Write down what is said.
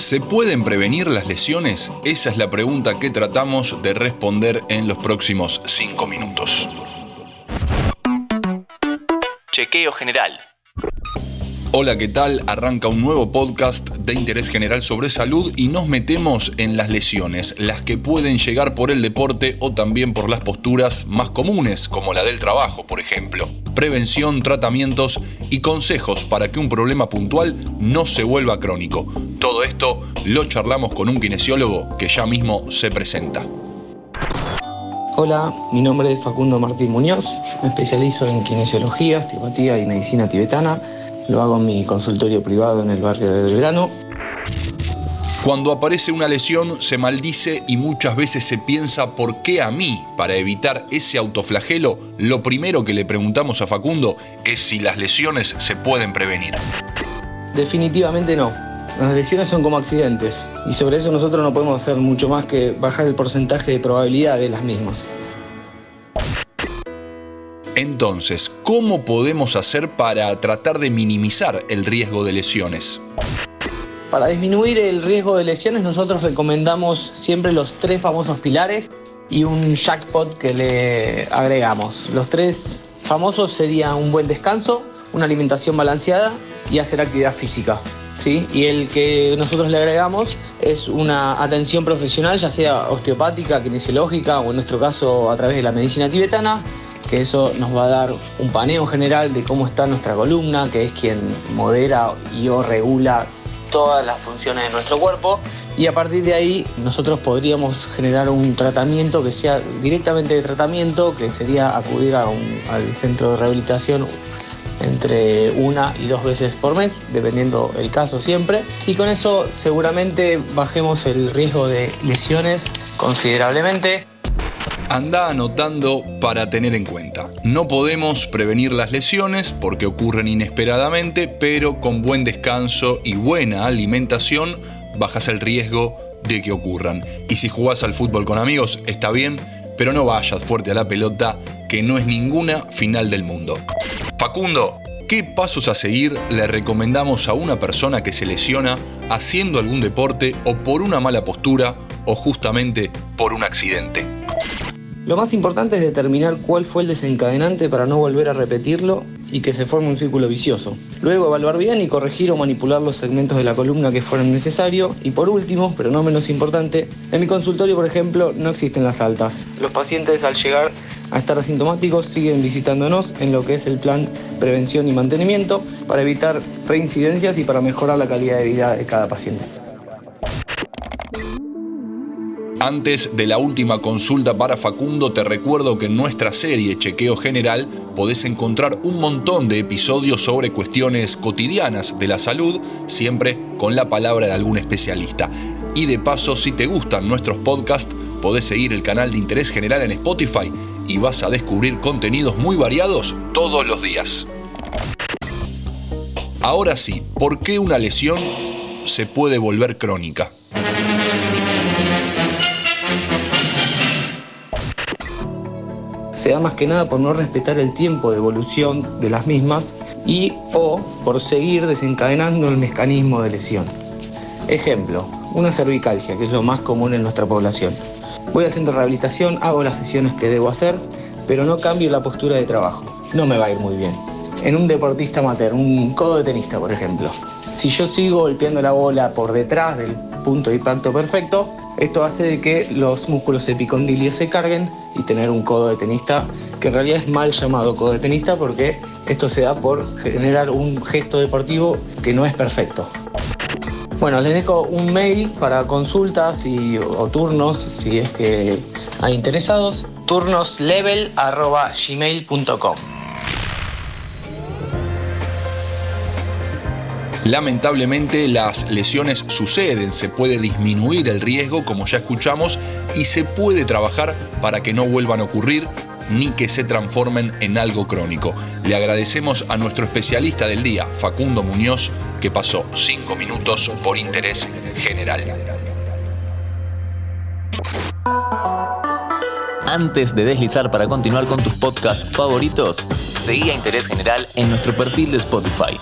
¿Se pueden prevenir las lesiones? Esa es la pregunta que tratamos de responder en los próximos 5 minutos. Chequeo general. Hola, ¿qué tal? Arranca un nuevo podcast de interés general sobre salud y nos metemos en las lesiones, las que pueden llegar por el deporte o también por las posturas más comunes, como la del trabajo, por ejemplo. Prevención, tratamientos y consejos para que un problema puntual no se vuelva crónico. Todo esto lo charlamos con un kinesiólogo que ya mismo se presenta. Hola, mi nombre es Facundo Martín Muñoz, me especializo en kinesiología, osteopatía y medicina tibetana lo hago en mi consultorio privado en el barrio de Belgrano. Cuando aparece una lesión se maldice y muchas veces se piensa por qué a mí, para evitar ese autoflagelo, lo primero que le preguntamos a Facundo es si las lesiones se pueden prevenir. Definitivamente no. Las lesiones son como accidentes y sobre eso nosotros no podemos hacer mucho más que bajar el porcentaje de probabilidad de las mismas. Entonces, ¿cómo podemos hacer para tratar de minimizar el riesgo de lesiones? Para disminuir el riesgo de lesiones nosotros recomendamos siempre los tres famosos pilares y un jackpot que le agregamos. Los tres famosos serían un buen descanso, una alimentación balanceada y hacer actividad física. ¿sí? Y el que nosotros le agregamos es una atención profesional, ya sea osteopática, kinesiológica o en nuestro caso a través de la medicina tibetana, que eso nos va a dar un paneo general de cómo está nuestra columna, que es quien modera y o regula todas las funciones de nuestro cuerpo. Y a partir de ahí nosotros podríamos generar un tratamiento que sea directamente de tratamiento, que sería acudir a al centro de rehabilitación entre una y dos veces por mes, dependiendo el caso siempre. Y con eso seguramente bajemos el riesgo de lesiones considerablemente. Anda anotando para tener en cuenta. No podemos prevenir las lesiones porque ocurren inesperadamente, pero con buen descanso y buena alimentación bajas el riesgo de que ocurran. Y si jugás al fútbol con amigos, está bien, pero no vayas fuerte a la pelota, que no es ninguna final del mundo. Facundo, ¿qué pasos a seguir le recomendamos a una persona que se lesiona haciendo algún deporte o por una mala postura o justamente por un accidente? Lo más importante es determinar cuál fue el desencadenante para no volver a repetirlo y que se forme un círculo vicioso. Luego evaluar bien y corregir o manipular los segmentos de la columna que fueran necesarios. Y por último, pero no menos importante, en mi consultorio, por ejemplo, no existen las altas. Los pacientes al llegar a estar asintomáticos siguen visitándonos en lo que es el plan prevención y mantenimiento para evitar reincidencias y para mejorar la calidad de vida de cada paciente. Antes de la última consulta para Facundo, te recuerdo que en nuestra serie Chequeo General podés encontrar un montón de episodios sobre cuestiones cotidianas de la salud, siempre con la palabra de algún especialista. Y de paso, si te gustan nuestros podcasts, podés seguir el canal de Interés General en Spotify y vas a descubrir contenidos muy variados todos los días. Ahora sí, ¿por qué una lesión se puede volver crónica? Se da más que nada por no respetar el tiempo de evolución de las mismas y o por seguir desencadenando el mecanismo de lesión. Ejemplo, una cervicalgia, que es lo más común en nuestra población. Voy haciendo rehabilitación, hago las sesiones que debo hacer, pero no cambio la postura de trabajo. No me va a ir muy bien. En un deportista amateur, un codo de tenista, por ejemplo. Si yo sigo golpeando la bola por detrás del punto de impacto perfecto, esto hace de que los músculos epicondilios se carguen y tener un codo de tenista, que en realidad es mal llamado codo de tenista porque esto se da por generar un gesto deportivo que no es perfecto. Bueno, les dejo un mail para consultas y, o turnos si es que hay interesados. turnoslevel.gmail.com Lamentablemente las lesiones suceden, se puede disminuir el riesgo como ya escuchamos y se puede trabajar para que no vuelvan a ocurrir ni que se transformen en algo crónico. Le agradecemos a nuestro especialista del día, Facundo Muñoz, que pasó cinco minutos por interés general. Antes de deslizar para continuar con tus podcasts favoritos, seguí a Interés General en nuestro perfil de Spotify